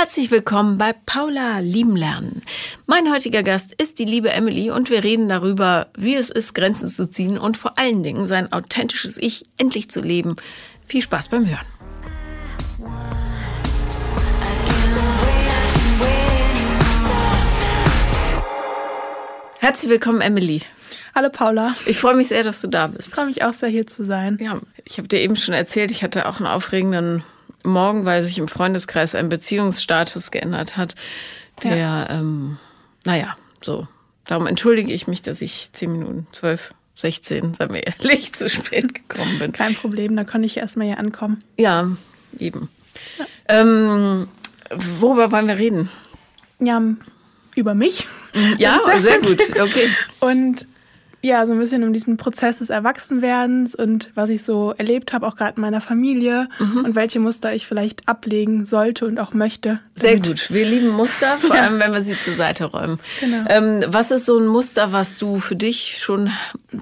Herzlich willkommen bei Paula Lieben Lernen. Mein heutiger Gast ist die liebe Emily und wir reden darüber, wie es ist, Grenzen zu ziehen und vor allen Dingen sein authentisches Ich endlich zu leben. Viel Spaß beim Hören. Herzlich willkommen, Emily. Hallo Paula. Ich freue mich sehr, dass du da bist. Ich freue mich auch sehr, hier zu sein. Ja, ich habe dir eben schon erzählt, ich hatte auch einen aufregenden Morgen, weil sich im Freundeskreis ein Beziehungsstatus geändert hat, der, ja. ähm, naja, so. Darum entschuldige ich mich, dass ich zehn Minuten, zwölf, 16, sagen wir ehrlich, zu spät gekommen bin. Kein Problem, da konnte ich erstmal hier ankommen. Ja, eben. Ja. Ähm, worüber wollen wir reden? Ja, über mich. Ja, sehr, sehr gut. Okay. Und ja, so ein bisschen um diesen Prozess des Erwachsenwerdens und was ich so erlebt habe, auch gerade in meiner Familie mhm. und welche Muster ich vielleicht ablegen sollte und auch möchte. Sehr gut. Wir lieben Muster, vor ja. allem wenn wir sie zur Seite räumen. Genau. Ähm, was ist so ein Muster, was du für dich schon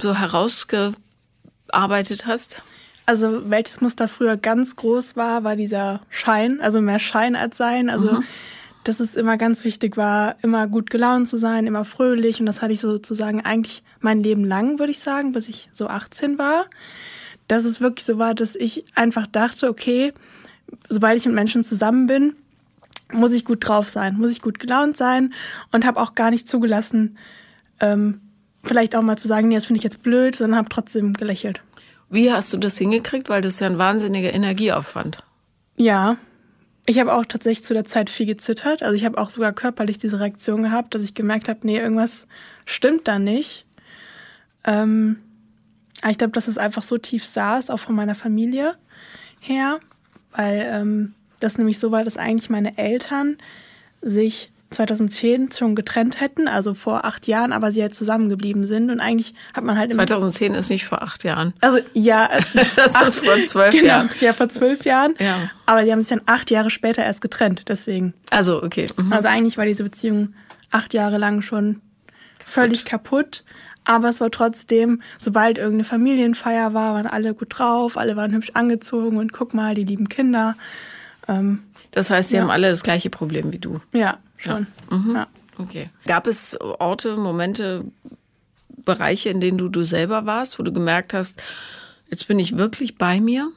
so herausgearbeitet hast? Also welches Muster früher ganz groß war, war dieser Schein, also mehr Schein als Sein. Also mhm dass es immer ganz wichtig war, immer gut gelaunt zu sein, immer fröhlich. Und das hatte ich sozusagen eigentlich mein Leben lang, würde ich sagen, bis ich so 18 war. Dass es wirklich so war, dass ich einfach dachte, okay, sobald ich mit Menschen zusammen bin, muss ich gut drauf sein, muss ich gut gelaunt sein und habe auch gar nicht zugelassen, ähm, vielleicht auch mal zu sagen, nee, das finde ich jetzt blöd, sondern habe trotzdem gelächelt. Wie hast du das hingekriegt? Weil das ist ja ein wahnsinniger Energieaufwand. Ja, ich habe auch tatsächlich zu der Zeit viel gezittert. Also ich habe auch sogar körperlich diese Reaktion gehabt, dass ich gemerkt habe, nee, irgendwas stimmt da nicht. Ähm, ich glaube, dass es einfach so tief saß, auch von meiner Familie her, weil ähm, das nämlich so war, dass eigentlich meine Eltern sich 2010 schon getrennt hätten, also vor acht Jahren, aber sie halt zusammengeblieben sind. Und eigentlich hat man halt. 2010 ist nicht vor acht Jahren. Also ja. das acht, ist vor zwölf genau, Jahren. Ja, vor zwölf Jahren. Ja. Aber sie haben sich dann acht Jahre später erst getrennt, deswegen. Also, okay. Mhm. Also eigentlich war diese Beziehung acht Jahre lang schon kaputt. völlig kaputt. Aber es war trotzdem, sobald irgendeine Familienfeier war, waren alle gut drauf, alle waren hübsch angezogen und guck mal, die lieben Kinder. Ähm, das heißt, sie ja. haben alle das gleiche Problem wie du. Ja, schon. Ja. Mhm. ja. Okay. Gab es Orte, Momente, Bereiche, in denen du du selber warst, wo du gemerkt hast, jetzt bin ich wirklich bei mir?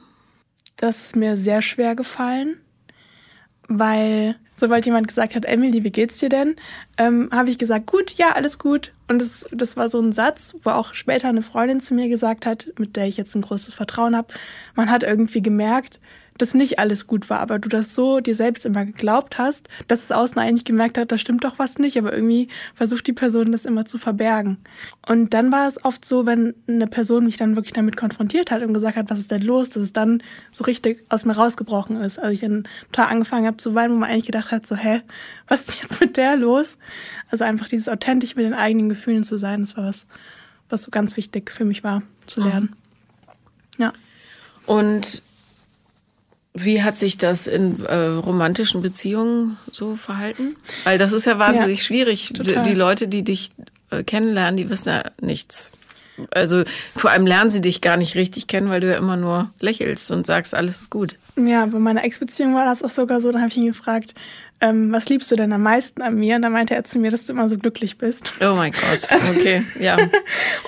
Das ist mir sehr schwer gefallen, weil sobald jemand gesagt hat, Emily, wie geht's dir denn, ähm, habe ich gesagt, gut, ja, alles gut. Und das, das war so ein Satz, wo auch später eine Freundin zu mir gesagt hat, mit der ich jetzt ein großes Vertrauen habe. Man hat irgendwie gemerkt, dass nicht alles gut war, aber du das so dir selbst immer geglaubt hast, dass es außen eigentlich gemerkt hat, da stimmt doch was nicht, aber irgendwie versucht die Person das immer zu verbergen. Und dann war es oft so, wenn eine Person mich dann wirklich damit konfrontiert hat und gesagt hat, was ist denn los, dass es dann so richtig aus mir rausgebrochen ist. Also ich dann total angefangen habe zu weinen, wo man eigentlich gedacht hat, so, hä, was ist jetzt mit der los? Also einfach dieses authentisch mit den eigenen Gefühlen zu sein, das war was, was so ganz wichtig für mich war, zu lernen. Mhm. Ja. Und wie hat sich das in äh, romantischen Beziehungen so verhalten? Weil das ist ja wahnsinnig ja, schwierig. Die Leute, die dich äh, kennenlernen, die wissen ja nichts. Also vor allem lernen sie dich gar nicht richtig kennen, weil du ja immer nur lächelst und sagst, alles ist gut. Ja, bei meiner Ex-Beziehung war das auch sogar so. Da habe ich ihn gefragt, ähm, was liebst du denn am meisten an mir? Und da meinte er zu mir, dass du immer so glücklich bist. Oh mein Gott, also, okay, ja.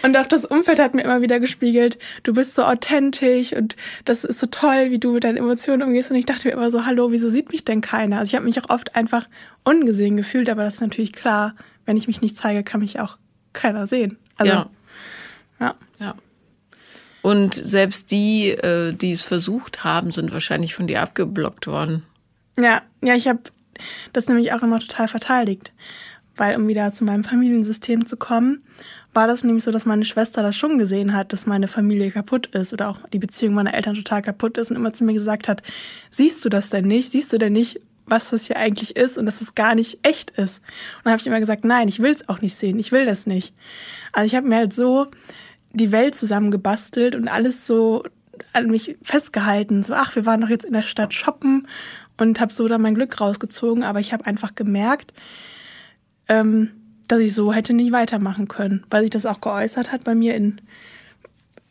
und auch das Umfeld hat mir immer wieder gespiegelt, du bist so authentisch und das ist so toll, wie du mit deinen Emotionen umgehst. Und ich dachte mir immer so, hallo, wieso sieht mich denn keiner? Also ich habe mich auch oft einfach ungesehen gefühlt, aber das ist natürlich klar, wenn ich mich nicht zeige, kann mich auch keiner sehen. Also, ja. Ja. Und selbst die, äh, die es versucht haben, sind wahrscheinlich von dir abgeblockt worden. Ja, ja, ich habe das nämlich auch immer total verteidigt. Weil, um wieder zu meinem Familiensystem zu kommen, war das nämlich so, dass meine Schwester das schon gesehen hat, dass meine Familie kaputt ist oder auch die Beziehung meiner Eltern total kaputt ist und immer zu mir gesagt hat, siehst du das denn nicht? Siehst du denn nicht, was das hier eigentlich ist und dass es gar nicht echt ist? Und dann habe ich immer gesagt, nein, ich will es auch nicht sehen, ich will das nicht. Also ich habe mir halt so die Welt zusammengebastelt und alles so an mich festgehalten. So, ach, wir waren doch jetzt in der Stadt shoppen und habe so da mein Glück rausgezogen. Aber ich habe einfach gemerkt, ähm, dass ich so hätte nicht weitermachen können, weil sich das auch geäußert hat bei mir in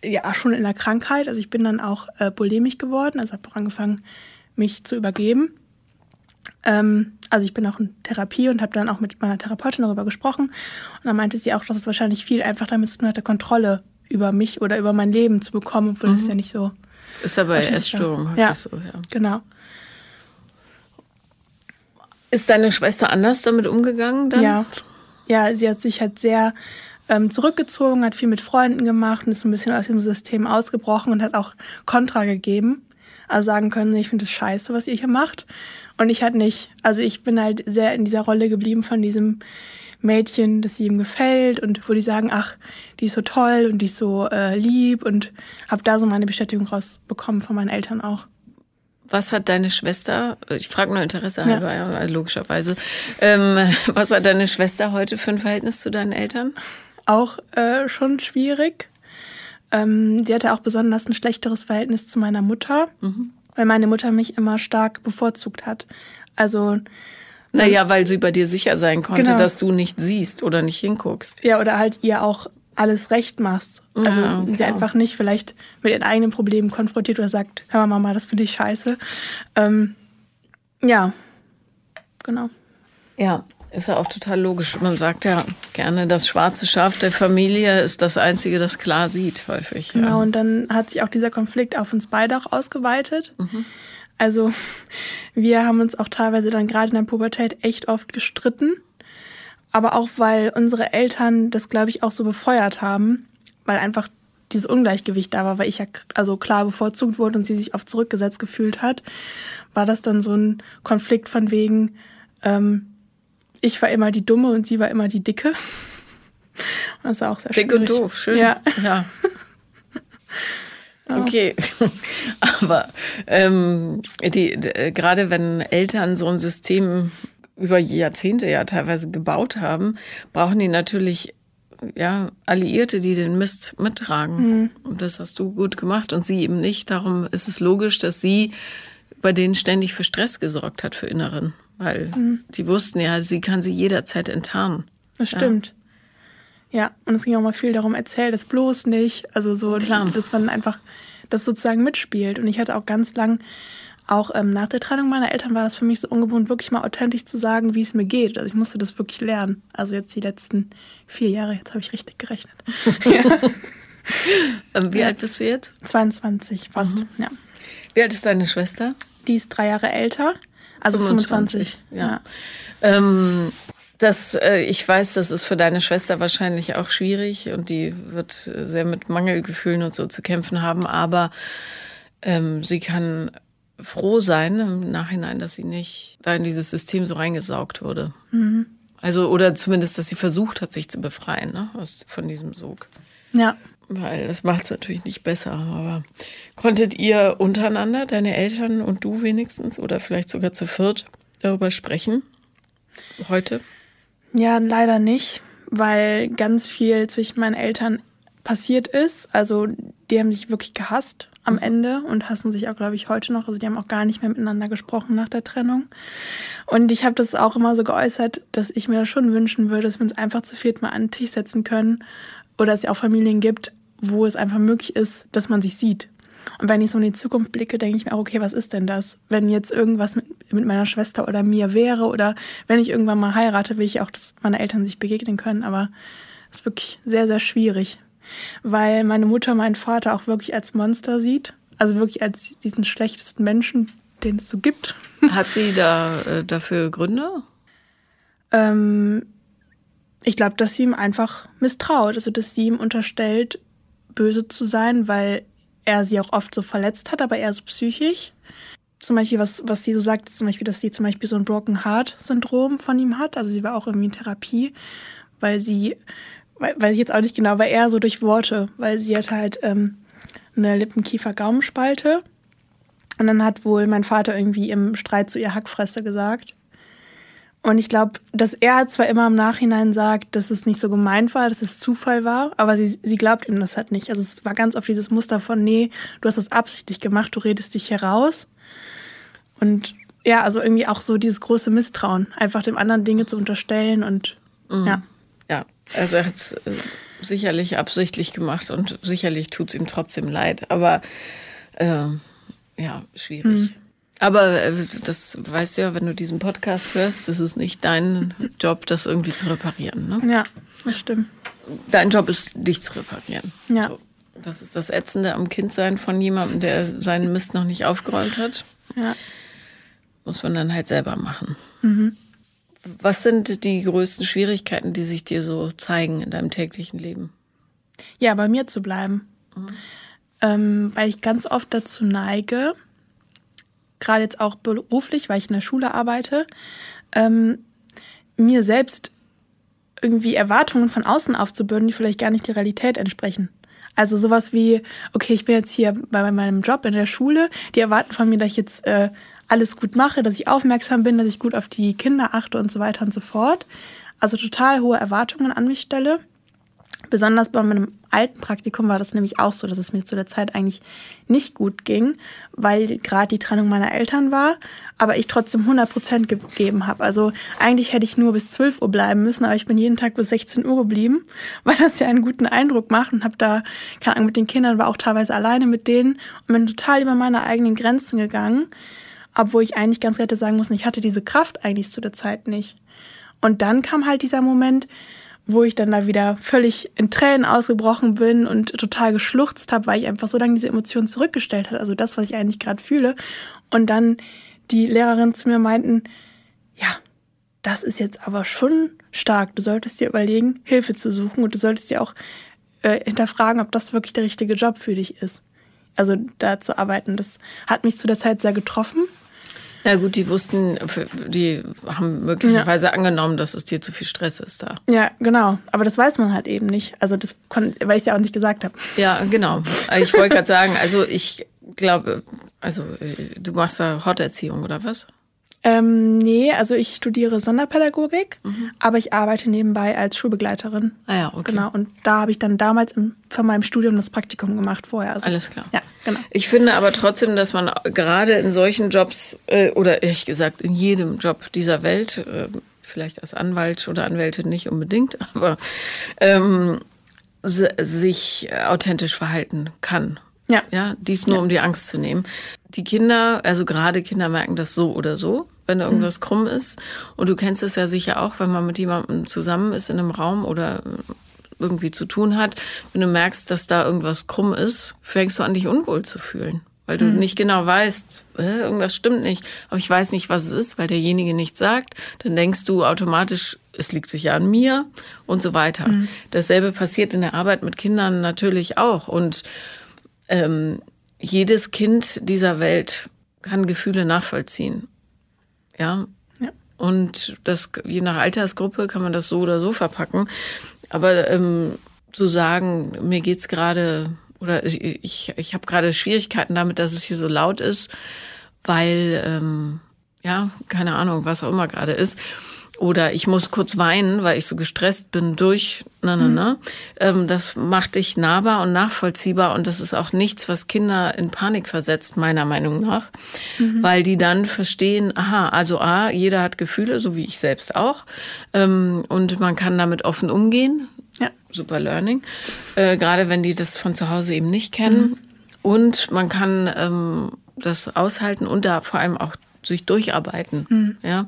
ja schon in der Krankheit. Also ich bin dann auch äh, bulimisch geworden, also habe angefangen, mich zu übergeben. Ähm, also ich bin auch in Therapie und habe dann auch mit meiner Therapeutin darüber gesprochen. Und dann meinte sie auch, dass es wahrscheinlich viel einfach damit zu tun hatte, Kontrolle über mich oder über mein Leben zu bekommen, obwohl mhm. das ja nicht so. Ist ja bei Essstörungen häufig ja, so, ja. Genau. Ist deine Schwester anders damit umgegangen dann? Ja. Ja, sie hat sich halt sehr ähm, zurückgezogen, hat viel mit Freunden gemacht und ist ein bisschen aus dem System ausgebrochen und hat auch Kontra gegeben. Also sagen können, ich finde es scheiße, was ihr hier macht. Und ich halt nicht. Also ich bin halt sehr in dieser Rolle geblieben von diesem Mädchen, das ihm gefällt und wo die sagen, ach, die ist so toll und die ist so äh, lieb und habe da so meine Bestätigung rausbekommen von meinen Eltern auch. Was hat deine Schwester, ich frage nur Interesse halber, ja. ja logischerweise, ähm, was hat deine Schwester heute für ein Verhältnis zu deinen Eltern? Auch äh, schon schwierig. Ähm, sie hatte auch besonders ein schlechteres Verhältnis zu meiner Mutter, mhm. weil meine Mutter mich immer stark bevorzugt hat. Also naja, weil sie bei dir sicher sein konnte, genau. dass du nicht siehst oder nicht hinguckst. Ja, oder halt ihr auch alles recht machst. Also ja, sie einfach nicht vielleicht mit ihren eigenen Problemen konfrontiert oder sagt, hör mal Mama, das finde ich scheiße. Ähm, ja, genau. Ja, ist ja auch total logisch. Man sagt ja gerne, das schwarze Schaf der Familie ist das Einzige, das klar sieht, häufig. Genau, ja. und dann hat sich auch dieser Konflikt auf uns beide auch ausgeweitet. Mhm. Also wir haben uns auch teilweise dann gerade in der Pubertät echt oft gestritten aber auch weil unsere Eltern das, glaube ich, auch so befeuert haben, weil einfach dieses Ungleichgewicht da war, weil ich ja also klar bevorzugt wurde und sie sich oft zurückgesetzt gefühlt hat, war das dann so ein Konflikt von wegen, ähm, ich war immer die Dumme und sie war immer die Dicke. das war auch sehr Dick schwierig. und doof, schön. Ja. ja. Okay, aber ähm, die, gerade wenn Eltern so ein System über Jahrzehnte ja teilweise gebaut haben, brauchen die natürlich ja, Alliierte, die den Mist mittragen. Mhm. Und das hast du gut gemacht und sie eben nicht. Darum ist es logisch, dass sie bei denen ständig für Stress gesorgt hat, für Inneren. Weil mhm. sie wussten ja, sie kann sie jederzeit enttarnen. Das stimmt. Ja. Ja, und es ging auch mal viel darum, erzähl das bloß nicht. Also so, Klar. dass man einfach das sozusagen mitspielt. Und ich hatte auch ganz lang auch ähm, nach der Trennung meiner Eltern war das für mich so ungewohnt, wirklich mal authentisch zu sagen, wie es mir geht. Also ich musste das wirklich lernen. Also jetzt die letzten vier Jahre, jetzt habe ich richtig gerechnet. ähm, wie ja. alt bist du jetzt? 22 fast, mhm. ja. Wie alt ist deine Schwester? Die ist drei Jahre älter, also 25. 25 ja. ja. Ähm, das, äh, ich weiß, das ist für deine Schwester wahrscheinlich auch schwierig und die wird sehr mit Mangelgefühlen und so zu kämpfen haben, aber ähm, sie kann froh sein im Nachhinein, dass sie nicht da in dieses System so reingesaugt wurde. Mhm. Also, oder zumindest, dass sie versucht hat, sich zu befreien ne, aus, von diesem Sog. Ja. Weil das macht es natürlich nicht besser. Aber konntet ihr untereinander, deine Eltern und du wenigstens, oder vielleicht sogar zu viert, darüber sprechen? Heute? Ja, leider nicht, weil ganz viel zwischen meinen Eltern passiert ist. Also, die haben sich wirklich gehasst am mhm. Ende und hassen sich auch, glaube ich, heute noch. Also die haben auch gar nicht mehr miteinander gesprochen nach der Trennung. Und ich habe das auch immer so geäußert, dass ich mir das schon wünschen würde, dass wir uns einfach zu viert mal an den Tisch setzen können oder es ja auch Familien gibt, wo es einfach möglich ist, dass man sich sieht. Und wenn ich so in die Zukunft blicke, denke ich mir auch, okay, was ist denn das? Wenn jetzt irgendwas mit, mit meiner Schwester oder mir wäre oder wenn ich irgendwann mal heirate, will ich auch, dass meine Eltern sich begegnen können. Aber es ist wirklich sehr, sehr schwierig weil meine Mutter meinen Vater auch wirklich als Monster sieht. Also wirklich als diesen schlechtesten Menschen, den es so gibt. Hat sie da äh, dafür Gründe? Ähm, ich glaube, dass sie ihm einfach misstraut. Also, dass sie ihm unterstellt, böse zu sein, weil er sie auch oft so verletzt hat, aber eher so psychisch. Zum Beispiel, was, was sie so sagt, ist zum Beispiel, dass sie zum Beispiel so ein Broken Heart Syndrom von ihm hat. Also sie war auch irgendwie in Therapie, weil sie weiß ich jetzt auch nicht genau, aber eher so durch Worte, weil sie hat halt ähm, eine Lippenkiefer-Gaumenspalte. Und dann hat wohl mein Vater irgendwie im Streit zu ihr Hackfresse gesagt. Und ich glaube, dass er zwar immer im Nachhinein sagt, dass es nicht so gemeint war, dass es Zufall war, aber sie, sie glaubt ihm das halt nicht. Also es war ganz oft dieses Muster von, nee, du hast das absichtlich gemacht, du redest dich heraus. Und ja, also irgendwie auch so dieses große Misstrauen, einfach dem anderen Dinge zu unterstellen und mhm. ja. Ja, also er hat es äh, sicherlich absichtlich gemacht und sicherlich tut es ihm trotzdem leid. Aber äh, ja, schwierig. Mhm. Aber äh, das weißt du ja, wenn du diesen Podcast hörst, das ist nicht dein Job, das irgendwie zu reparieren. Ne? Ja, das stimmt. Dein Job ist, dich zu reparieren. Ja. So. Das ist das Ätzende am Kindsein von jemandem, der seinen Mist noch nicht aufgeräumt hat. Ja. Muss man dann halt selber machen. Mhm. Was sind die größten Schwierigkeiten, die sich dir so zeigen in deinem täglichen Leben? Ja, bei mir zu bleiben. Mhm. Ähm, weil ich ganz oft dazu neige, gerade jetzt auch beruflich, weil ich in der Schule arbeite, ähm, mir selbst irgendwie Erwartungen von außen aufzubürden, die vielleicht gar nicht der Realität entsprechen. Also sowas wie, okay, ich bin jetzt hier bei meinem Job in der Schule, die erwarten von mir, dass ich jetzt äh, alles gut mache, dass ich aufmerksam bin, dass ich gut auf die Kinder achte und so weiter und so fort. Also total hohe Erwartungen an mich stelle. Besonders bei meinem alten Praktikum war das nämlich auch so, dass es mir zu der Zeit eigentlich nicht gut ging, weil gerade die Trennung meiner Eltern war, aber ich trotzdem 100 Prozent gegeben habe. Also eigentlich hätte ich nur bis 12 Uhr bleiben müssen, aber ich bin jeden Tag bis 16 Uhr geblieben, weil das ja einen guten Eindruck macht und habe da, keine Ahnung, mit den Kindern war auch teilweise alleine mit denen und bin total über meine eigenen Grenzen gegangen, obwohl ich eigentlich ganz hätte sagen müssen, ich hatte diese Kraft eigentlich zu der Zeit nicht. Und dann kam halt dieser Moment, wo ich dann da wieder völlig in Tränen ausgebrochen bin und total geschluchzt habe, weil ich einfach so lange diese Emotionen zurückgestellt habe, also das, was ich eigentlich gerade fühle. Und dann die Lehrerin zu mir meinten, ja, das ist jetzt aber schon stark. Du solltest dir überlegen, Hilfe zu suchen und du solltest dir auch äh, hinterfragen, ob das wirklich der richtige Job für dich ist. Also da zu arbeiten. Das hat mich zu der Zeit sehr getroffen na gut, die wussten, die haben möglicherweise ja. angenommen, dass es dir zu viel Stress ist da. Ja, genau. Aber das weiß man halt eben nicht. Also das, weil ich es ja auch nicht gesagt habe. Ja, genau. Ich wollte gerade sagen, also ich glaube, also äh, du machst da Horterziehung oder was? Ähm, nee, also ich studiere Sonderpädagogik, mhm. aber ich arbeite nebenbei als Schulbegleiterin. Ah ja, okay. Genau, und da habe ich dann damals im, von meinem Studium das Praktikum gemacht vorher. Also Alles klar. Ja, genau. Ich finde aber trotzdem, dass man gerade in solchen Jobs, äh, oder ehrlich gesagt in jedem Job dieser Welt, äh, vielleicht als Anwalt oder Anwältin nicht unbedingt, aber ähm, sich authentisch verhalten kann. Ja. Ja, dies nur, ja. um die Angst zu nehmen. Die Kinder, also gerade Kinder merken das so oder so, wenn irgendwas mhm. krumm ist. Und du kennst es ja sicher auch, wenn man mit jemandem zusammen ist in einem Raum oder irgendwie zu tun hat. Wenn du merkst, dass da irgendwas krumm ist, fängst du an, dich unwohl zu fühlen. Weil du mhm. nicht genau weißt, äh, irgendwas stimmt nicht, aber ich weiß nicht, was es ist, weil derjenige nichts sagt. Dann denkst du automatisch, es liegt sicher an mir und so weiter. Mhm. Dasselbe passiert in der Arbeit mit Kindern natürlich auch. Und ähm, jedes Kind dieser Welt kann Gefühle nachvollziehen. Ja. ja. Und das, je nach Altersgruppe kann man das so oder so verpacken. Aber ähm, zu sagen, mir geht's gerade oder ich, ich, ich habe gerade Schwierigkeiten damit, dass es hier so laut ist, weil, ähm, ja, keine Ahnung, was auch immer gerade ist oder ich muss kurz weinen, weil ich so gestresst bin durch, na, na, na. Mhm. Das macht dich nahbar und nachvollziehbar und das ist auch nichts, was Kinder in Panik versetzt, meiner Meinung nach, mhm. weil die dann verstehen, aha, also A, jeder hat Gefühle, so wie ich selbst auch, ähm, und man kann damit offen umgehen. Ja. Super Learning. Äh, gerade wenn die das von zu Hause eben nicht kennen. Mhm. Und man kann ähm, das aushalten und da vor allem auch sich durcharbeiten. Mhm. Ja.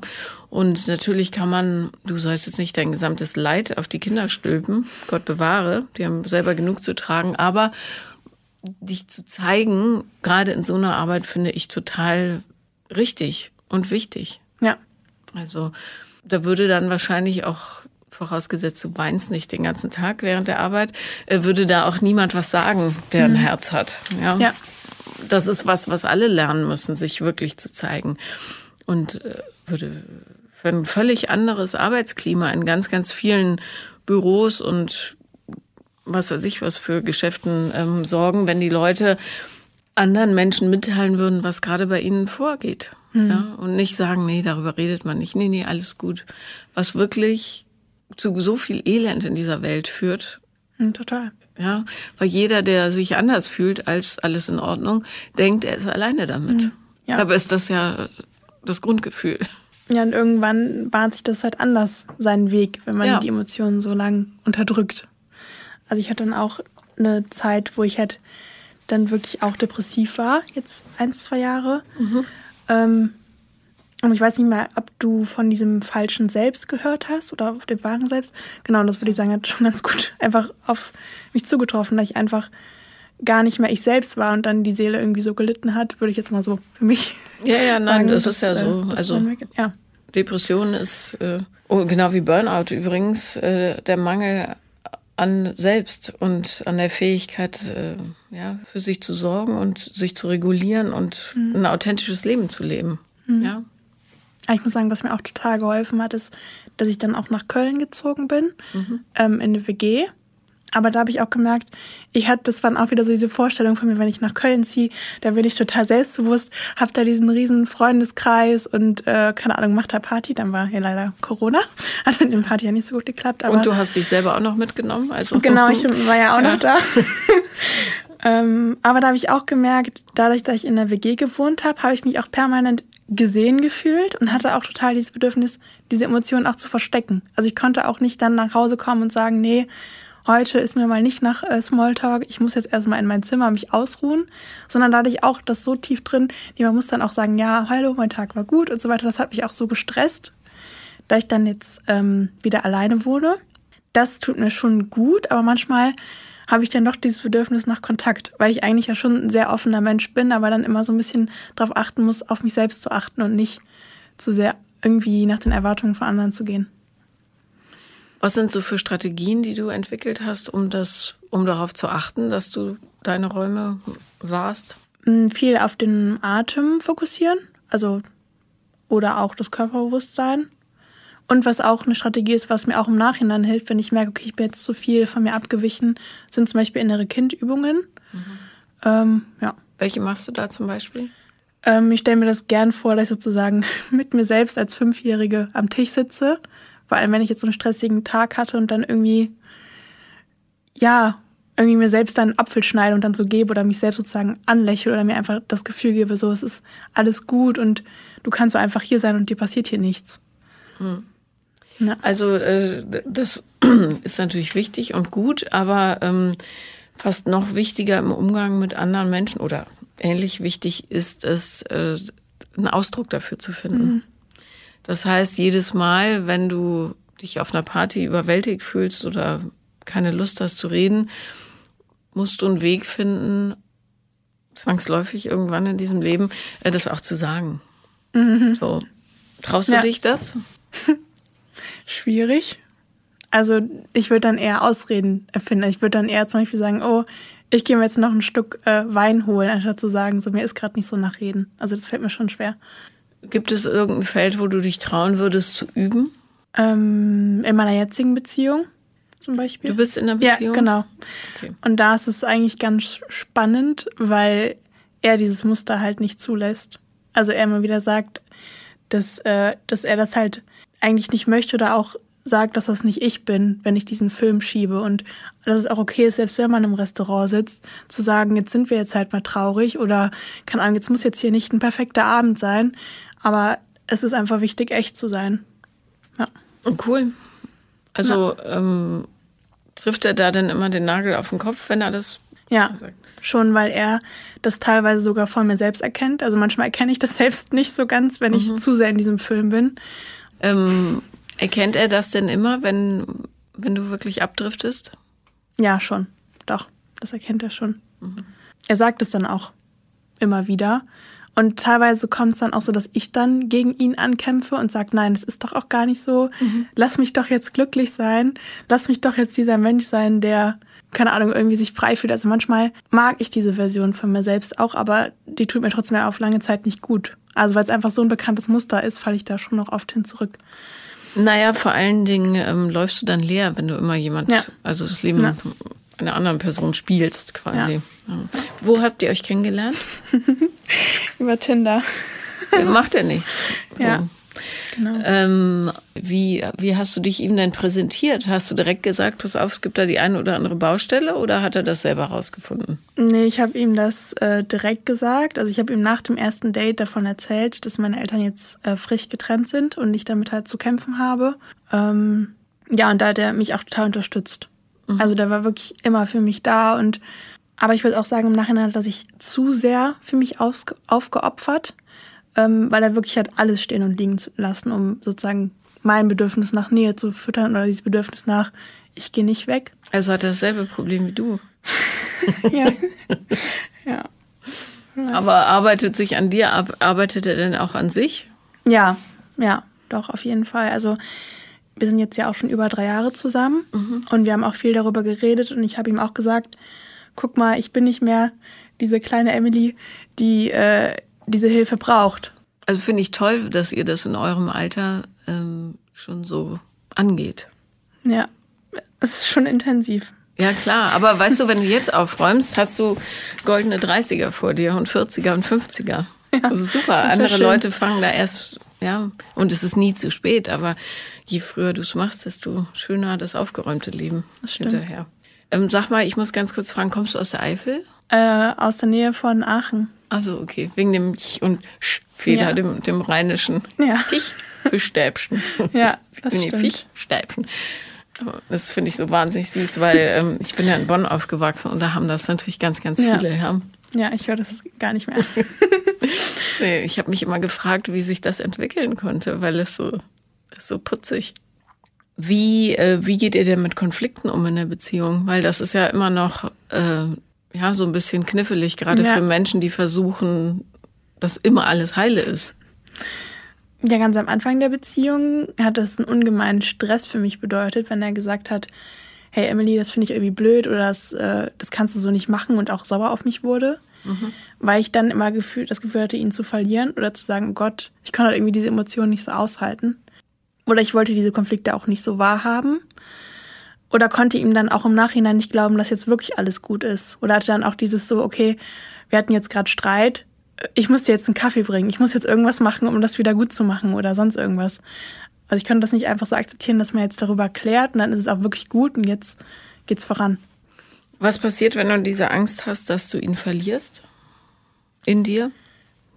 Und natürlich kann man, du sollst jetzt nicht dein gesamtes Leid auf die Kinder stülpen, Gott bewahre, die haben selber genug zu tragen, aber dich zu zeigen, gerade in so einer Arbeit, finde ich total richtig und wichtig. Ja. Also da würde dann wahrscheinlich auch, vorausgesetzt du weinst nicht den ganzen Tag während der Arbeit, äh, würde da auch niemand was sagen, der mhm. ein Herz hat. Ja. ja das ist was, was alle lernen müssen, sich wirklich zu zeigen. Und äh, würde für ein völlig anderes Arbeitsklima in ganz, ganz vielen Büros und was weiß ich, was für Geschäften ähm, sorgen, wenn die Leute anderen Menschen mitteilen würden, was gerade bei ihnen vorgeht. Mhm. Ja? Und nicht sagen, nee, darüber redet man nicht. Nee, nee, alles gut. Was wirklich zu so viel Elend in dieser Welt führt. Mhm, total. Ja, weil jeder, der sich anders fühlt als alles in Ordnung, denkt, er ist alleine damit. Mhm. Ja. Dabei ist das ja das Grundgefühl. Ja, und irgendwann bahnt sich das halt anders, seinen Weg, wenn man ja. die Emotionen so lang unterdrückt. Also ich hatte dann auch eine Zeit, wo ich halt dann wirklich auch depressiv war, jetzt ein, zwei Jahre. Mhm. Ähm, und ich weiß nicht mehr, ob du von diesem falschen Selbst gehört hast oder auf dem wahren Selbst. Genau, und das würde ich sagen, hat schon ganz gut einfach auf mich zugetroffen, dass ich einfach gar nicht mehr ich selbst war und dann die Seele irgendwie so gelitten hat, würde ich jetzt mal so für mich. Ja, ja, nein, sagen, das ist ja so. Äh, also ja. Depression ist äh, oh, genau wie Burnout übrigens äh, der Mangel an Selbst und an der Fähigkeit, äh, ja, für sich zu sorgen und sich zu regulieren und mhm. ein authentisches Leben zu leben. Mhm. Ja. Ich muss sagen, was mir auch total geholfen hat, ist, dass ich dann auch nach Köln gezogen bin, mhm. ähm, in eine WG. Aber da habe ich auch gemerkt, ich hatte, das waren auch wieder so diese Vorstellungen von mir, wenn ich nach Köln ziehe, da bin ich total selbstbewusst, habe da diesen riesen Freundeskreis und äh, keine Ahnung, macht da Party. Dann war ja leider Corona, hat mit dem Party ja nicht so gut geklappt. und du hast dich selber auch noch mitgenommen, also genau, ich war ja auch ja. noch da. ähm, aber da habe ich auch gemerkt, dadurch, dass ich in der WG gewohnt habe, habe ich mich auch permanent gesehen gefühlt und hatte auch total dieses Bedürfnis, diese Emotionen auch zu verstecken. Also ich konnte auch nicht dann nach Hause kommen und sagen, nee, heute ist mir mal nicht nach äh, Smalltalk, ich muss jetzt erstmal in mein Zimmer mich ausruhen, sondern da hatte ich auch das so tief drin, die man muss dann auch sagen, ja, hallo, mein Tag war gut und so weiter. Das hat mich auch so gestresst, da ich dann jetzt ähm, wieder alleine wohne. Das tut mir schon gut, aber manchmal habe ich dann doch dieses Bedürfnis nach Kontakt, weil ich eigentlich ja schon ein sehr offener Mensch bin, aber dann immer so ein bisschen darauf achten muss, auf mich selbst zu achten und nicht zu sehr irgendwie nach den Erwartungen von anderen zu gehen. Was sind so für Strategien, die du entwickelt hast, um das, um darauf zu achten, dass du deine Räume warst? Mm, viel auf den Atem fokussieren, also oder auch das Körperbewusstsein. Und was auch eine Strategie ist, was mir auch im Nachhinein hilft, wenn ich merke, okay, ich bin jetzt zu viel von mir abgewichen, sind zum Beispiel innere Kindübungen. Mhm. Ähm, ja. Welche machst du da zum Beispiel? Ähm, ich stelle mir das gern vor, dass ich sozusagen mit mir selbst als Fünfjährige am Tisch sitze. Vor allem, wenn ich jetzt so einen stressigen Tag hatte und dann irgendwie, ja, irgendwie mir selbst dann einen Apfel schneide und dann so gebe oder mich selbst sozusagen anlächle oder mir einfach das Gefühl gebe, so, es ist alles gut und du kannst so einfach hier sein und dir passiert hier nichts. Mhm. Ja. Also äh, das ist natürlich wichtig und gut, aber ähm, fast noch wichtiger im Umgang mit anderen Menschen oder ähnlich wichtig ist es, äh, einen Ausdruck dafür zu finden. Mhm. Das heißt, jedes Mal, wenn du dich auf einer Party überwältigt fühlst oder keine Lust hast zu reden, musst du einen Weg finden, zwangsläufig irgendwann in diesem Leben, äh, das auch zu sagen. Mhm. So. Traust du ja. dich das? schwierig. Also ich würde dann eher Ausreden erfinden. Ich würde dann eher zum Beispiel sagen, oh, ich gehe mir jetzt noch ein Stück äh, Wein holen, anstatt zu sagen, so mir ist gerade nicht so nach Reden. Also das fällt mir schon schwer. Gibt es irgendein Feld, wo du dich trauen würdest zu üben? Ähm, in meiner jetzigen Beziehung zum Beispiel. Du bist in einer Beziehung? Ja, genau. Okay. Und da ist es eigentlich ganz spannend, weil er dieses Muster halt nicht zulässt. Also er immer wieder sagt, dass, äh, dass er das halt eigentlich nicht möchte oder auch sagt, dass das nicht ich bin, wenn ich diesen Film schiebe und dass es auch okay ist, selbst wenn man im Restaurant sitzt, zu sagen, jetzt sind wir jetzt halt mal traurig oder keine Ahnung, jetzt muss jetzt hier nicht ein perfekter Abend sein, aber es ist einfach wichtig, echt zu sein. Ja. Cool. Also ja. ähm, trifft er da denn immer den Nagel auf den Kopf, wenn er das ja, sagt? schon, weil er das teilweise sogar von mir selbst erkennt. Also manchmal erkenne ich das selbst nicht so ganz, wenn ich mhm. zu sehr in diesem Film bin. Ähm, erkennt er das denn immer, wenn, wenn du wirklich abdriftest? Ja, schon. Doch, das erkennt er schon. Mhm. Er sagt es dann auch immer wieder. Und teilweise kommt es dann auch so, dass ich dann gegen ihn ankämpfe und sage, nein, das ist doch auch gar nicht so. Mhm. Lass mich doch jetzt glücklich sein. Lass mich doch jetzt dieser Mensch sein, der, keine Ahnung, irgendwie sich frei fühlt. Also manchmal mag ich diese Version von mir selbst auch, aber die tut mir trotzdem auf lange Zeit nicht gut. Also weil es einfach so ein bekanntes Muster ist, falle ich da schon noch oft hin zurück. Naja, vor allen Dingen ähm, läufst du dann leer, wenn du immer jemand, ja. also das Leben ja. einer anderen Person spielst quasi. Ja. Wo habt ihr euch kennengelernt? Über Tinder. Macht ja nichts. Ja. Genau. Ähm, wie, wie hast du dich ihm denn präsentiert? Hast du direkt gesagt, pass auf, es gibt da die eine oder andere Baustelle oder hat er das selber rausgefunden? Nee, ich habe ihm das äh, direkt gesagt. Also ich habe ihm nach dem ersten Date davon erzählt, dass meine Eltern jetzt äh, frisch getrennt sind und ich damit halt zu kämpfen habe. Ähm, ja, und da hat er mich auch total unterstützt. Mhm. Also der war wirklich immer für mich da und aber ich würde auch sagen im Nachhinein, dass ich zu sehr für mich aufgeopfert ähm, weil er wirklich hat alles stehen und liegen zu lassen, um sozusagen mein Bedürfnis nach Nähe zu füttern oder dieses Bedürfnis nach, ich gehe nicht weg. Also hat er dasselbe Problem wie du. ja. ja. Aber arbeitet sich an dir ab? Arbeitet er denn auch an sich? Ja, ja, doch, auf jeden Fall. Also wir sind jetzt ja auch schon über drei Jahre zusammen mhm. und wir haben auch viel darüber geredet und ich habe ihm auch gesagt, guck mal, ich bin nicht mehr diese kleine Emily, die äh, diese Hilfe braucht. Also finde ich toll, dass ihr das in eurem Alter ähm, schon so angeht. Ja, es ist schon intensiv. Ja, klar. Aber weißt du, wenn du jetzt aufräumst, hast du goldene 30er vor dir und 40er und 50er. Ja, also super. Andere Leute fangen da erst, ja, und es ist nie zu spät, aber je früher du es machst, desto schöner das aufgeräumte Leben hinterher. Ähm, sag mal, ich muss ganz kurz fragen, kommst du aus der Eifel? Äh, aus der Nähe von Aachen. Also okay, wegen dem Ch und Sch Feder, ja. dem, dem rheinischen. Ja. Fisch, Fischstäbchen. Ja, das nee, stimmt. Fischstäbchen. Das finde ich so wahnsinnig süß, weil ähm, ich bin ja in Bonn aufgewachsen und da haben das natürlich ganz, ganz viele. Ja, ja ich höre das gar nicht mehr. nee, ich habe mich immer gefragt, wie sich das entwickeln konnte, weil es so, ist so putzig. Wie, äh, wie geht ihr denn mit Konflikten um in der Beziehung? Weil das ist ja immer noch äh, ja, so ein bisschen knifflig, gerade ja. für Menschen, die versuchen, dass immer alles heile ist. Ja, ganz am Anfang der Beziehung hat das einen ungemeinen Stress für mich bedeutet, wenn er gesagt hat, hey Emily, das finde ich irgendwie blöd oder das, äh, das kannst du so nicht machen und auch sauer auf mich wurde. Mhm. Weil ich dann immer gefühl, das Gefühl hatte, ihn zu verlieren oder zu sagen, oh Gott, ich kann halt irgendwie diese Emotionen nicht so aushalten. Oder ich wollte diese Konflikte auch nicht so wahrhaben. Oder konnte ihm dann auch im Nachhinein nicht glauben, dass jetzt wirklich alles gut ist. Oder hatte dann auch dieses so, okay, wir hatten jetzt gerade Streit, ich muss dir jetzt einen Kaffee bringen, ich muss jetzt irgendwas machen, um das wieder gut zu machen oder sonst irgendwas. Also ich kann das nicht einfach so akzeptieren, dass man jetzt darüber klärt und dann ist es auch wirklich gut und jetzt geht's voran. Was passiert, wenn du diese Angst hast, dass du ihn verlierst? In dir?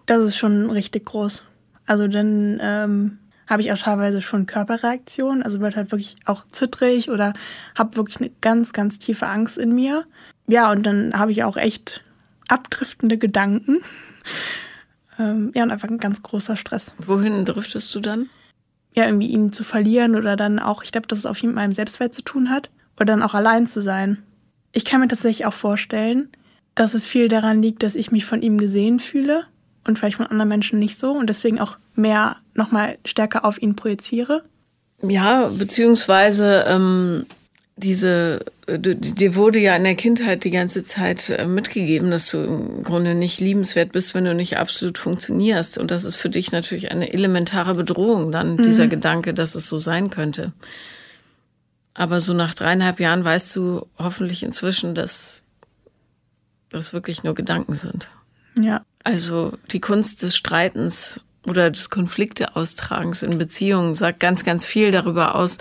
Das ist schon richtig groß. Also dann ähm, habe ich auch teilweise schon Körperreaktionen, also wird halt wirklich auch zittrig oder habe wirklich eine ganz, ganz tiefe Angst in mir. Ja, und dann habe ich auch echt abdriftende Gedanken. ähm, ja, und einfach ein ganz großer Stress. Wohin driftest du dann? Ja, irgendwie ihn zu verlieren oder dann auch, ich glaube, dass es auf jeden Fall mit meinem Selbstwert zu tun hat. Oder dann auch allein zu sein. Ich kann mir tatsächlich auch vorstellen, dass es viel daran liegt, dass ich mich von ihm gesehen fühle und vielleicht von anderen Menschen nicht so und deswegen auch mehr nochmal stärker auf ihn projiziere. Ja, beziehungsweise ähm, diese, dir wurde ja in der Kindheit die ganze Zeit äh, mitgegeben, dass du im Grunde nicht liebenswert bist, wenn du nicht absolut funktionierst. Und das ist für dich natürlich eine elementare Bedrohung, dann mhm. dieser Gedanke, dass es so sein könnte. Aber so nach dreieinhalb Jahren weißt du hoffentlich inzwischen, dass das wirklich nur Gedanken sind. Ja. Also die Kunst des Streitens oder des Konflikte-Austragens in Beziehungen sagt ganz, ganz viel darüber aus,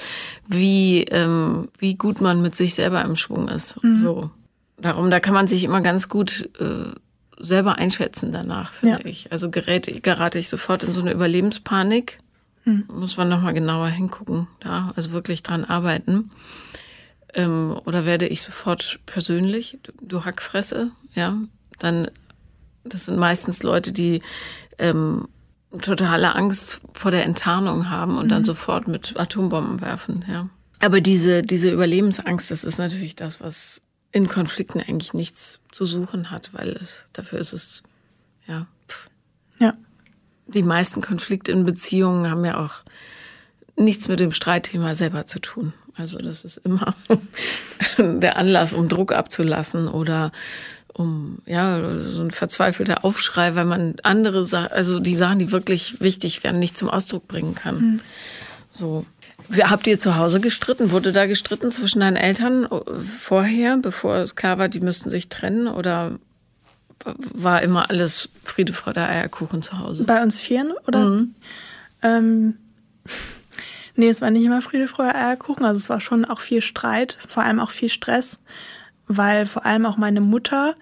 wie, ähm, wie gut man mit sich selber im Schwung ist. Mhm. So. Darum, da kann man sich immer ganz gut äh, selber einschätzen danach, finde ja. ich. Also gerät, gerate ich sofort in so eine Überlebenspanik. Mhm. Muss man nochmal genauer hingucken, da, also wirklich dran arbeiten. Ähm, oder werde ich sofort persönlich, du, du Hackfresse, ja, dann, das sind meistens Leute, die ähm, totale Angst vor der Enttarnung haben und mhm. dann sofort mit Atombomben werfen, ja. Aber diese, diese Überlebensangst, das ist natürlich das, was in Konflikten eigentlich nichts zu suchen hat, weil es, dafür ist es, ja. Pff. Ja. Die meisten Konflikte in Beziehungen haben ja auch nichts mit dem Streitthema selber zu tun. Also das ist immer der Anlass, um Druck abzulassen oder um ja so ein verzweifelter Aufschrei, weil man andere Sachen, also die Sachen, die wirklich wichtig wären, nicht zum Ausdruck bringen kann. Mhm. So. Habt ihr zu Hause gestritten? Wurde da gestritten zwischen deinen Eltern äh, vorher, bevor es klar war, die müssten sich trennen? Oder war immer alles Friede, Freude, Eierkuchen zu Hause? Bei uns Vieren, oder? Mhm. Ähm, nee, es war nicht immer Friede, Freude, Eierkuchen. Also es war schon auch viel Streit, vor allem auch viel Stress weil vor allem auch meine Mutter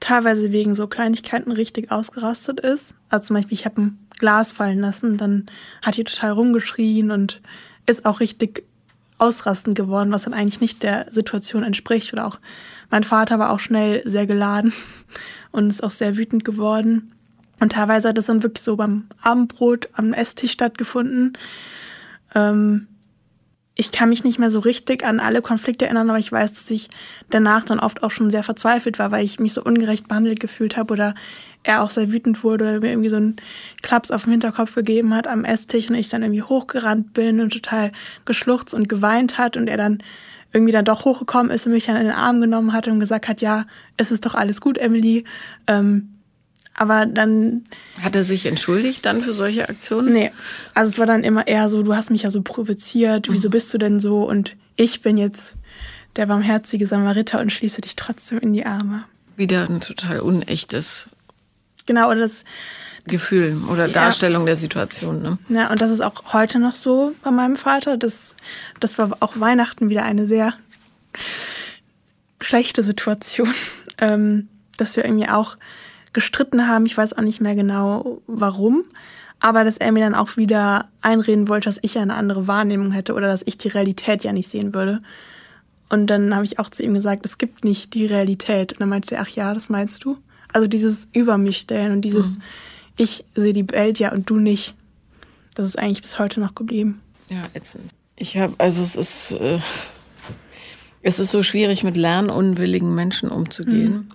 teilweise wegen so Kleinigkeiten richtig ausgerastet ist. Also zum Beispiel, ich habe ein Glas fallen lassen, dann hat die total rumgeschrien und ist auch richtig ausrastend geworden, was dann eigentlich nicht der Situation entspricht. Oder auch mein Vater war auch schnell sehr geladen und ist auch sehr wütend geworden. Und teilweise hat es dann wirklich so beim Abendbrot am Esstisch stattgefunden. Ähm, ich kann mich nicht mehr so richtig an alle Konflikte erinnern, aber ich weiß, dass ich danach dann oft auch schon sehr verzweifelt war, weil ich mich so ungerecht behandelt gefühlt habe oder er auch sehr wütend wurde oder mir irgendwie so einen Klaps auf den Hinterkopf gegeben hat am Esstisch und ich dann irgendwie hochgerannt bin und total geschluchzt und geweint hat und er dann irgendwie dann doch hochgekommen ist und mich dann in den Arm genommen hat und gesagt hat, ja, es ist doch alles gut, Emily. Ähm, aber dann. Hat er sich entschuldigt dann für solche Aktionen? Nee. Also es war dann immer eher so, du hast mich ja so provoziert, wieso bist du denn so? Und ich bin jetzt der barmherzige Samariter und schließe dich trotzdem in die Arme. Wieder ein total unechtes Genau, oder das, Gefühl oder Darstellung ja. der Situation. Ne? Ja, und das ist auch heute noch so bei meinem Vater. Das, das war auch Weihnachten wieder eine sehr schlechte Situation, ähm, dass wir irgendwie auch gestritten haben. Ich weiß auch nicht mehr genau warum, aber dass er mir dann auch wieder einreden wollte, dass ich ja eine andere Wahrnehmung hätte oder dass ich die Realität ja nicht sehen würde. Und dann habe ich auch zu ihm gesagt, es gibt nicht die Realität. Und dann meinte er, ach ja, das meinst du? Also dieses Über mich stellen und dieses, mhm. ich sehe die Welt ja und du nicht. Das ist eigentlich bis heute noch geblieben. Ja, ätzend. Ich habe, also es ist, äh, es ist so schwierig, mit lernunwilligen Menschen umzugehen. Mhm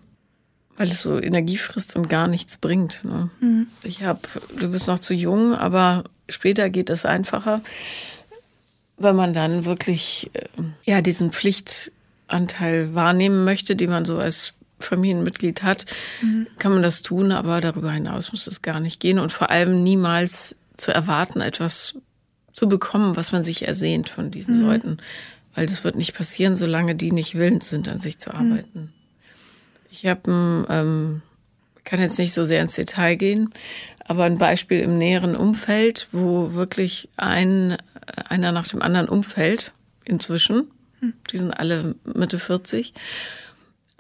weil es so Energie frisst und gar nichts bringt. Ne? Mhm. Ich habe, du bist noch zu jung, aber später geht es einfacher, wenn man dann wirklich äh, ja diesen Pflichtanteil wahrnehmen möchte, den man so als Familienmitglied hat, mhm. kann man das tun, aber darüber hinaus muss es gar nicht gehen und vor allem niemals zu erwarten, etwas zu bekommen, was man sich ersehnt von diesen mhm. Leuten, weil das wird nicht passieren, solange die nicht willens sind, an sich zu mhm. arbeiten. Ich habe ein, ähm, kann jetzt nicht so sehr ins Detail gehen, aber ein Beispiel im näheren Umfeld, wo wirklich ein, einer nach dem anderen umfällt, inzwischen. Hm. Die sind alle Mitte 40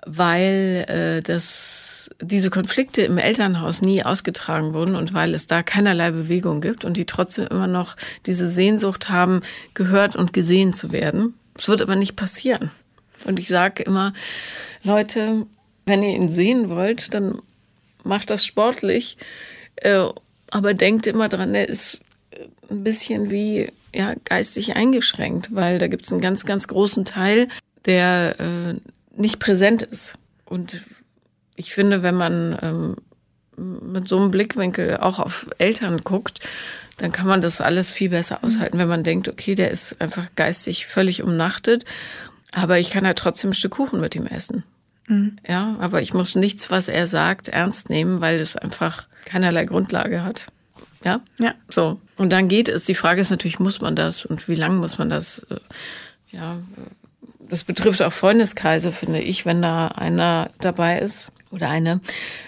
weil äh, das, diese Konflikte im Elternhaus nie ausgetragen wurden und weil es da keinerlei Bewegung gibt und die trotzdem immer noch diese Sehnsucht haben, gehört und gesehen zu werden. Es wird aber nicht passieren. Und ich sage immer, Leute, wenn ihr ihn sehen wollt, dann macht das sportlich. Äh, aber denkt immer dran, er ist ein bisschen wie ja, geistig eingeschränkt, weil da gibt es einen ganz, ganz großen Teil, der äh, nicht präsent ist. Und ich finde, wenn man ähm, mit so einem Blickwinkel auch auf Eltern guckt, dann kann man das alles viel besser aushalten, wenn man denkt, okay, der ist einfach geistig völlig umnachtet, aber ich kann ja trotzdem ein Stück Kuchen mit ihm essen. Mhm. Ja, aber ich muss nichts, was er sagt, ernst nehmen, weil es einfach keinerlei Grundlage hat. Ja? Ja. So. Und dann geht es. Die Frage ist natürlich, muss man das und wie lange muss man das? Äh, ja, das betrifft auch Freundeskreise, finde ich, wenn da einer dabei ist oder eine,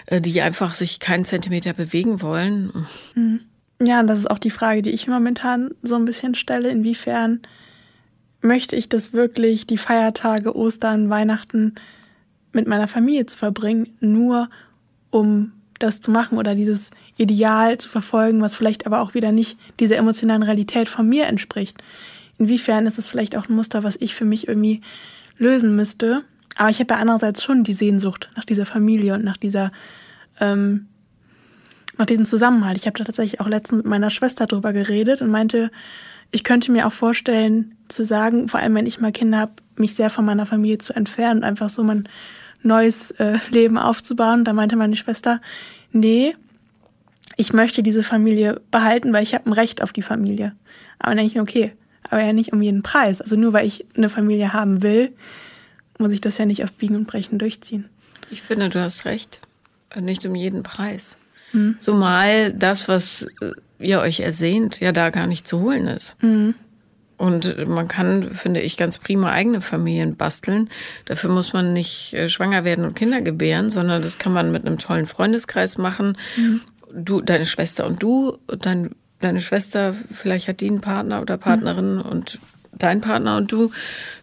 äh, die einfach sich keinen Zentimeter bewegen wollen. Mhm. Ja, und das ist auch die Frage, die ich momentan so ein bisschen stelle. Inwiefern möchte ich das wirklich, die Feiertage, Ostern, Weihnachten mit meiner Familie zu verbringen, nur um das zu machen oder dieses Ideal zu verfolgen, was vielleicht aber auch wieder nicht dieser emotionalen Realität von mir entspricht. Inwiefern ist es vielleicht auch ein Muster, was ich für mich irgendwie lösen müsste. Aber ich habe ja andererseits schon die Sehnsucht nach dieser Familie und nach dieser, ähm, nach diesem Zusammenhalt. Ich habe da tatsächlich auch letztens mit meiner Schwester drüber geredet und meinte, ich könnte mir auch vorstellen, zu sagen, vor allem wenn ich mal Kinder habe, mich sehr von meiner Familie zu entfernen und einfach so mein neues äh, Leben aufzubauen. Und da meinte meine Schwester, nee, ich möchte diese Familie behalten, weil ich habe ein Recht auf die Familie. Aber dann denke ich mir, okay, aber ja nicht um jeden Preis. Also nur weil ich eine Familie haben will, muss ich das ja nicht auf Biegen und Brechen durchziehen. Ich finde, du hast recht. Nicht um jeden Preis. Mhm. Zumal das, was äh, ihr euch ersehnt, ja da gar nicht zu holen ist. Mhm. Und man kann, finde ich, ganz prima eigene Familien basteln. Dafür muss man nicht äh, schwanger werden und Kinder gebären, sondern das kann man mit einem tollen Freundeskreis machen. Mhm. Du, deine Schwester und du, dein deine Schwester, vielleicht hat die einen Partner oder Partnerin mhm. und dein Partner und du,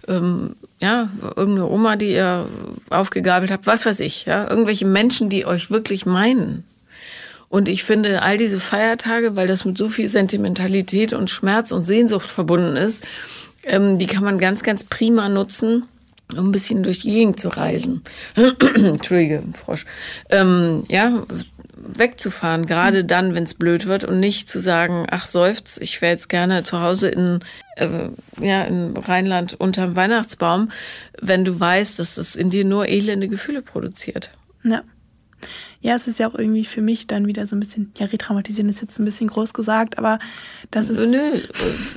ähm, ja, irgendeine Oma, die ihr aufgegabelt habt, was weiß ich, ja, irgendwelche Menschen, die euch wirklich meinen. Und ich finde, all diese Feiertage, weil das mit so viel Sentimentalität und Schmerz und Sehnsucht verbunden ist, ähm, die kann man ganz, ganz prima nutzen, um ein bisschen durch die Gegend zu reisen. Entschuldige, Frosch. Ähm, ja, wegzufahren, gerade dann, wenn es blöd wird und nicht zu sagen, ach seufz, ich wäre jetzt gerne zu Hause in, äh, ja, in Rheinland unterm Weihnachtsbaum, wenn du weißt, dass es in dir nur elende Gefühle produziert. Ja. Ja, es ist ja auch irgendwie für mich dann wieder so ein bisschen, ja, retraumatisieren ist jetzt ein bisschen groß gesagt, aber das ist. Nö,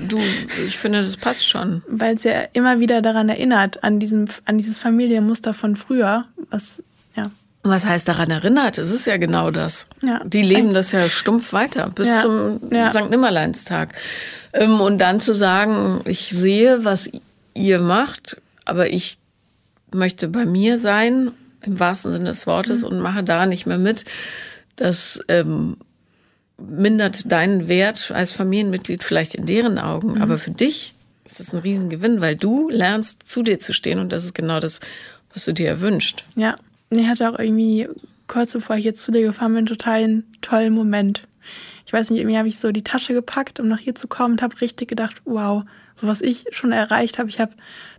du, ich finde, das passt schon. Weil es ja immer wieder daran erinnert, an diesem, an dieses Familienmuster von früher, was, ja. Was heißt daran erinnert? Es ist ja genau das. Ja. Die leben das ja stumpf weiter bis ja. zum ja. St. Nimmerleinstag. Ähm, und dann zu sagen, ich sehe, was ihr macht, aber ich möchte bei mir sein im wahrsten Sinne des Wortes mhm. und mache da nicht mehr mit. Das ähm, mindert deinen Wert als Familienmitglied vielleicht in deren Augen, mhm. aber für dich ist das ein Riesengewinn, weil du lernst, zu dir zu stehen und das ist genau das, was du dir erwünscht. Ja, ich hatte auch irgendwie kurz bevor ich jetzt zu dir gefahren bin, total einen tollen Moment. Ich weiß nicht, irgendwie habe ich so die Tasche gepackt, um nach hier zu kommen und habe richtig gedacht, wow, so was ich schon erreicht habe. Ich habe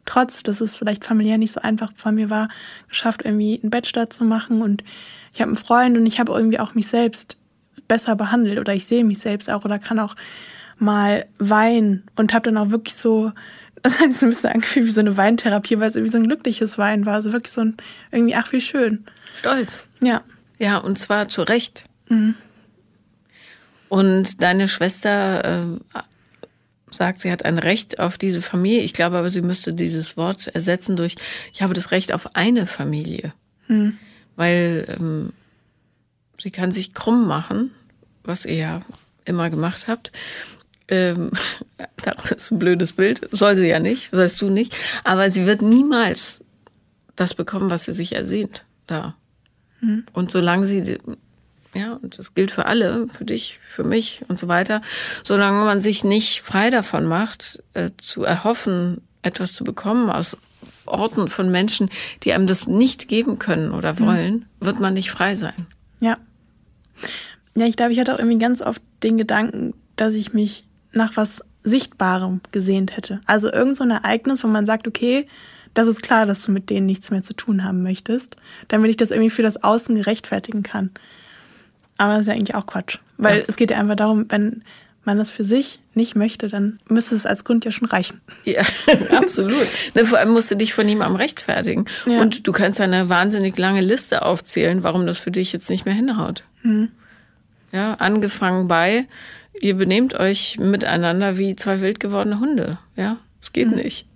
trotz, dass es vielleicht familiär nicht so einfach von mir war, geschafft, irgendwie einen Bachelor zu machen und ich habe einen Freund und ich habe irgendwie auch mich selbst besser behandelt oder ich sehe mich selbst auch oder kann auch mal weinen und habe dann auch wirklich so, das hat sich ein bisschen angefühlt wie so eine Weintherapie, weil es irgendwie so ein glückliches Wein war, also wirklich so ein, irgendwie, ach wie schön. Stolz. Ja. Ja, und zwar zu Recht. Mhm. Und deine Schwester äh, sagt, sie hat ein Recht auf diese Familie. Ich glaube aber, sie müsste dieses Wort ersetzen durch, ich habe das Recht auf eine Familie. Hm. Weil ähm, sie kann sich krumm machen, was ihr ja immer gemacht habt. Ähm, das ist ein blödes Bild. Soll sie ja nicht, sollst du nicht. Aber sie wird niemals das bekommen, was sie sich ersehnt da. Hm. Und solange sie ja, und das gilt für alle, für dich, für mich und so weiter, solange man sich nicht frei davon macht, äh, zu erhoffen, etwas zu bekommen aus Orten von Menschen, die einem das nicht geben können oder mhm. wollen, mhm. wird man nicht frei sein. Ja. Ja, ich glaube, ich hatte auch irgendwie ganz oft den Gedanken, dass ich mich nach was Sichtbarem gesehnt hätte. Also irgend so ein Ereignis, wo man sagt, okay, das ist klar, dass du mit denen nichts mehr zu tun haben möchtest, damit ich das irgendwie für das Außen gerechtfertigen kann. Aber das ist ja eigentlich auch Quatsch. Weil ja. es geht ja einfach darum, wenn man das für sich nicht möchte, dann müsste es als Grund ja schon reichen. Ja, absolut. ne, vor allem musst du dich von niemandem rechtfertigen. Ja. Und du kannst eine wahnsinnig lange Liste aufzählen, warum das für dich jetzt nicht mehr hinhaut. Mhm. Ja, angefangen bei, ihr benehmt euch miteinander wie zwei wild gewordene Hunde. Ja, es geht mhm. nicht.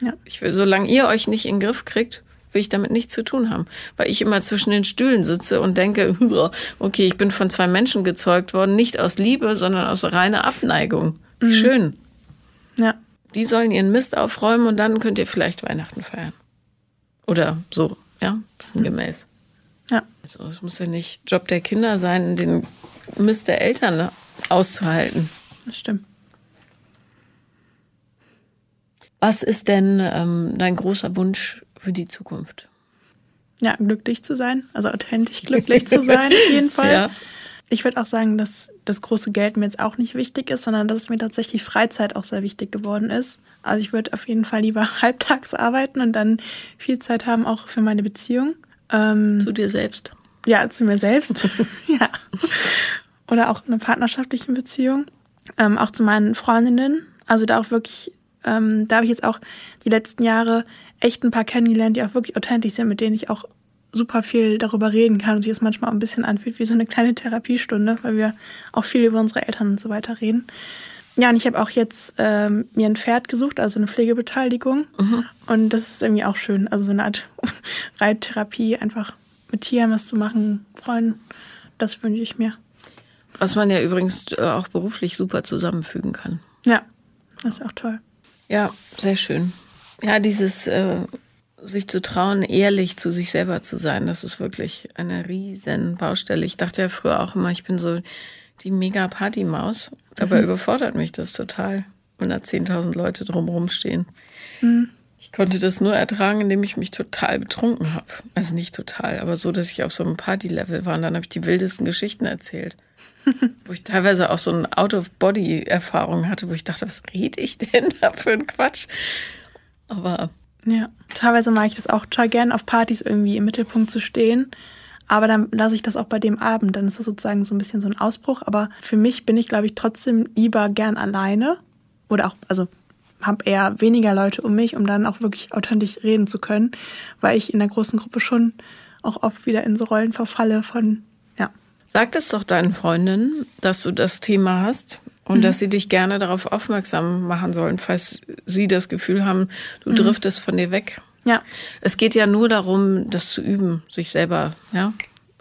Ja. Ich will, solange ihr euch nicht in den Griff kriegt, will ich damit nichts zu tun haben. Weil ich immer zwischen den Stühlen sitze und denke, okay, ich bin von zwei Menschen gezeugt worden, nicht aus Liebe, sondern aus reiner Abneigung. Mhm. Schön. Ja. Die sollen ihren Mist aufräumen und dann könnt ihr vielleicht Weihnachten feiern. Oder so, ja, bisschen gemäß. Ja. Also es muss ja nicht Job der Kinder sein, den Mist der Eltern auszuhalten. Das stimmt. Was ist denn ähm, dein großer Wunsch für die Zukunft? Ja, glücklich zu sein, also authentisch glücklich zu sein, auf jeden Fall. Ja. Ich würde auch sagen, dass das große Geld mir jetzt auch nicht wichtig ist, sondern dass es mir tatsächlich Freizeit auch sehr wichtig geworden ist. Also ich würde auf jeden Fall lieber halbtags arbeiten und dann viel Zeit haben auch für meine Beziehung. Ähm, zu dir selbst. Ja, zu mir selbst. ja. Oder auch eine partnerschaftliche Beziehung. Ähm, auch zu meinen Freundinnen. Also da auch wirklich, ähm, da habe ich jetzt auch die letzten Jahre echt ein paar kennengelernt, die auch wirklich authentisch sind, mit denen ich auch super viel darüber reden kann und sich es manchmal auch ein bisschen anfühlt wie so eine kleine Therapiestunde, weil wir auch viel über unsere Eltern und so weiter reden. Ja, und ich habe auch jetzt ähm, mir ein Pferd gesucht, also eine Pflegebeteiligung. Mhm. Und das ist irgendwie auch schön. Also so eine Art Reittherapie, einfach mit Tieren was zu machen, Freunden. Das wünsche ich mir. Was man ja übrigens äh, auch beruflich super zusammenfügen kann. Ja, das ist auch toll. Ja, sehr schön. Ja, dieses äh, sich zu trauen, ehrlich zu sich selber zu sein, das ist wirklich eine riesen Baustelle. Ich dachte ja früher auch immer, ich bin so die mega Partymaus. Dabei mhm. überfordert mich das total, wenn da 10.000 Leute drumherum stehen. Mhm. Ich konnte das nur ertragen, indem ich mich total betrunken habe. Also nicht total, aber so, dass ich auf so einem Party-Level war. Und dann habe ich die wildesten Geschichten erzählt. wo ich teilweise auch so eine Out-of-Body-Erfahrung hatte, wo ich dachte, was rede ich denn da für ein Quatsch? Aber ja, teilweise mag ich es auch total gern, auf Partys irgendwie im Mittelpunkt zu stehen. Aber dann lasse ich das auch bei dem Abend. Dann ist das sozusagen so ein bisschen so ein Ausbruch. Aber für mich bin ich, glaube ich, trotzdem lieber gern alleine. Oder auch, also habe eher weniger Leute um mich, um dann auch wirklich authentisch reden zu können, weil ich in der großen Gruppe schon auch oft wieder in so Rollen verfalle von, ja. Sag es doch deinen Freundinnen, dass du das Thema hast und mhm. dass sie dich gerne darauf aufmerksam machen sollen, falls sie das Gefühl haben, du mhm. driftest von dir weg. Ja. Es geht ja nur darum, das zu üben, sich selber, ja,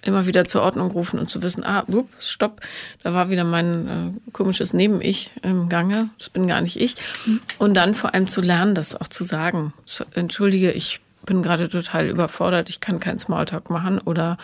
immer wieder zur Ordnung rufen und zu wissen, ah, wupp, stopp, da war wieder mein äh, komisches Neben-Ich im Gange, das bin gar nicht ich. Mhm. Und dann vor allem zu lernen, das auch zu sagen. So, Entschuldige, ich bin gerade total überfordert, ich kann keinen Smalltalk machen oder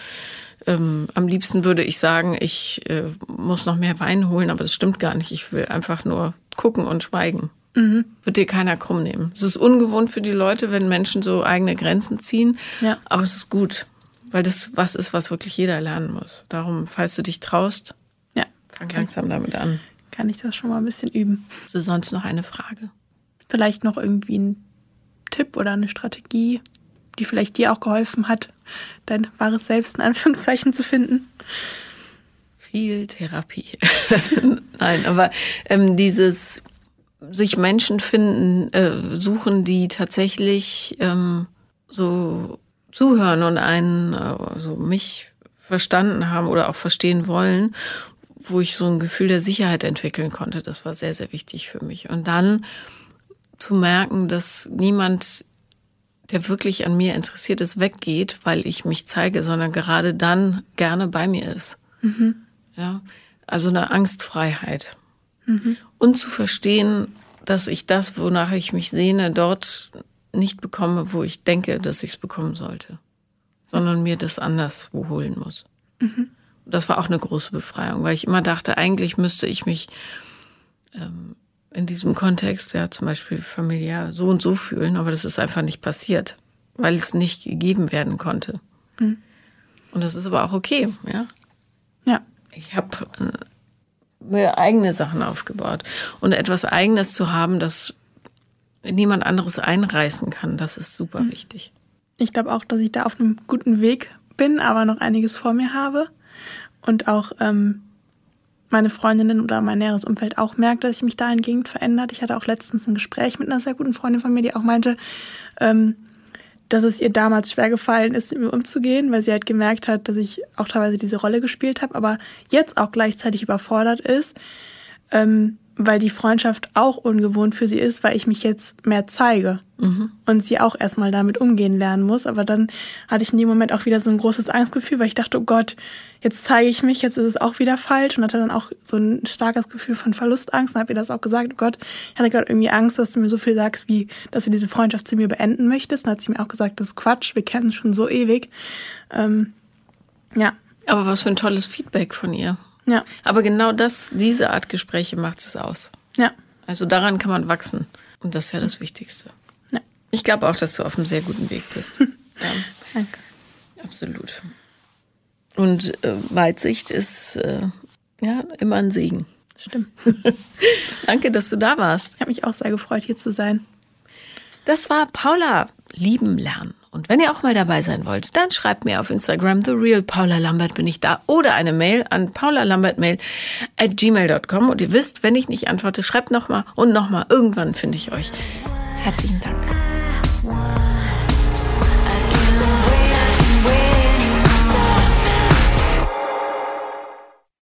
ähm, am liebsten würde ich sagen, ich äh, muss noch mehr Wein holen, aber das stimmt gar nicht. Ich will einfach nur gucken und schweigen. Mhm. Wird dir keiner krumm nehmen. Es ist ungewohnt für die Leute, wenn Menschen so eigene Grenzen ziehen, ja. aber es ist gut, weil das was ist, was wirklich jeder lernen muss. Darum, falls du dich traust, ja. fang langsam damit an. Kann ich das schon mal ein bisschen üben. Hast du sonst noch eine Frage? Vielleicht noch irgendwie ein Tipp oder eine Strategie, die vielleicht dir auch geholfen hat, dein wahres Selbst in Anführungszeichen zu finden? Viel Therapie. Nein, aber ähm, dieses sich Menschen finden, äh, suchen, die tatsächlich ähm, so zuhören und einen, also mich verstanden haben oder auch verstehen wollen, wo ich so ein Gefühl der Sicherheit entwickeln konnte. Das war sehr, sehr wichtig für mich. Und dann zu merken, dass niemand, der wirklich an mir interessiert ist, weggeht, weil ich mich zeige, sondern gerade dann gerne bei mir ist. Mhm. Ja, also eine Angstfreiheit. Mhm. Und zu verstehen, dass ich das, wonach ich mich sehne, dort nicht bekomme, wo ich denke, dass ich es bekommen sollte, sondern mir das anderswo holen muss. Mhm. Das war auch eine große Befreiung, weil ich immer dachte, eigentlich müsste ich mich ähm, in diesem Kontext, ja zum Beispiel familiär, so und so fühlen, aber das ist einfach nicht passiert, weil es nicht gegeben werden konnte. Mhm. Und das ist aber auch okay, ja. Ja. Ich habe äh, mir eigene Sachen aufgebaut und etwas Eigenes zu haben, das niemand anderes einreißen kann, das ist super mhm. wichtig. Ich glaube auch, dass ich da auf einem guten Weg bin, aber noch einiges vor mir habe und auch ähm, meine Freundinnen oder mein näheres Umfeld auch merkt, dass ich mich dahingehend verändert. Ich hatte auch letztens ein Gespräch mit einer sehr guten Freundin von mir, die auch meinte, ähm, dass es ihr damals schwer gefallen ist, mit mir umzugehen, weil sie halt gemerkt hat, dass ich auch teilweise diese Rolle gespielt habe, aber jetzt auch gleichzeitig überfordert ist, ähm, weil die Freundschaft auch ungewohnt für sie ist, weil ich mich jetzt mehr zeige mhm. und sie auch erstmal damit umgehen lernen muss. Aber dann hatte ich in dem Moment auch wieder so ein großes Angstgefühl, weil ich dachte, oh Gott, jetzt zeige ich mich, jetzt ist es auch wieder falsch und hatte dann auch so ein starkes Gefühl von Verlustangst und habe ihr das auch gesagt, oh Gott, ich hatte gerade irgendwie Angst, dass du mir so viel sagst, wie, dass du diese Freundschaft zu mir beenden möchtest. Und hat sie mir auch gesagt, das ist Quatsch, wir kennen uns schon so ewig. Ähm, ja. Aber was für ein tolles Feedback von ihr. Ja. Aber genau das, diese Art Gespräche macht es aus. Ja. Also daran kann man wachsen. Und das ist ja das Wichtigste. Ja. Ich glaube auch, dass du auf einem sehr guten Weg bist. ja. Danke. Absolut. Und äh, Weitsicht ist äh, ja immer ein Segen. Stimmt. Danke, dass du da warst. Ich habe mich auch sehr gefreut, hier zu sein. Das war Paula Lieben lernen. Und wenn ihr auch mal dabei sein wollt, dann schreibt mir auf Instagram The Real Paula Lambert bin ich da oder eine Mail an paulalambertmail at gmail.com. Und ihr wisst, wenn ich nicht antworte, schreibt nochmal und nochmal. Irgendwann finde ich euch. Herzlichen Dank.